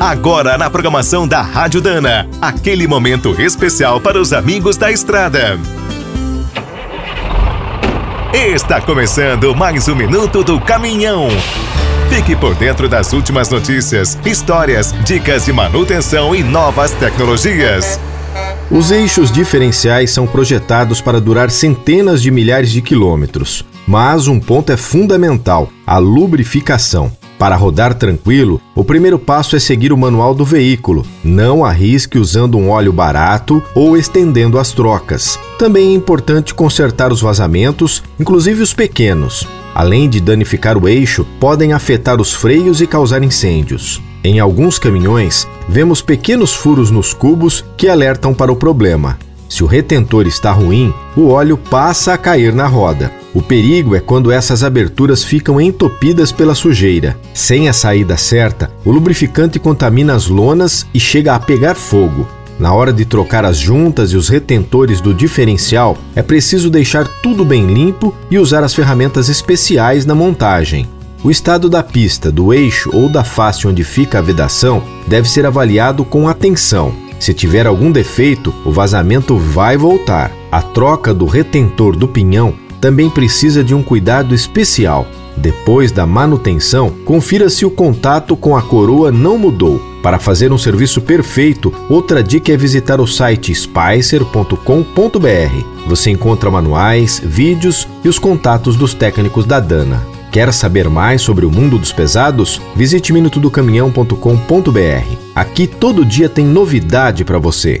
Agora na programação da Rádio Dana, aquele momento especial para os amigos da estrada. Está começando mais um minuto do caminhão. Fique por dentro das últimas notícias, histórias, dicas de manutenção e novas tecnologias. Os eixos diferenciais são projetados para durar centenas de milhares de quilômetros. Mas um ponto é fundamental: a lubrificação. Para rodar tranquilo, o primeiro passo é seguir o manual do veículo. Não arrisque usando um óleo barato ou estendendo as trocas. Também é importante consertar os vazamentos, inclusive os pequenos. Além de danificar o eixo, podem afetar os freios e causar incêndios. Em alguns caminhões, vemos pequenos furos nos cubos que alertam para o problema. Se o retentor está ruim, o óleo passa a cair na roda. O perigo é quando essas aberturas ficam entopidas pela sujeira. Sem a saída certa, o lubrificante contamina as lonas e chega a pegar fogo. Na hora de trocar as juntas e os retentores do diferencial, é preciso deixar tudo bem limpo e usar as ferramentas especiais na montagem. O estado da pista, do eixo ou da face onde fica a vedação deve ser avaliado com atenção. Se tiver algum defeito, o vazamento vai voltar. A troca do retentor do pinhão também precisa de um cuidado especial. Depois da manutenção, confira se o contato com a coroa não mudou. Para fazer um serviço perfeito, outra dica é visitar o site spicer.com.br. Você encontra manuais, vídeos e os contatos dos técnicos da Dana. Quer saber mais sobre o mundo dos pesados? Visite minutodocaminhão.com.br. Aqui todo dia tem novidade para você.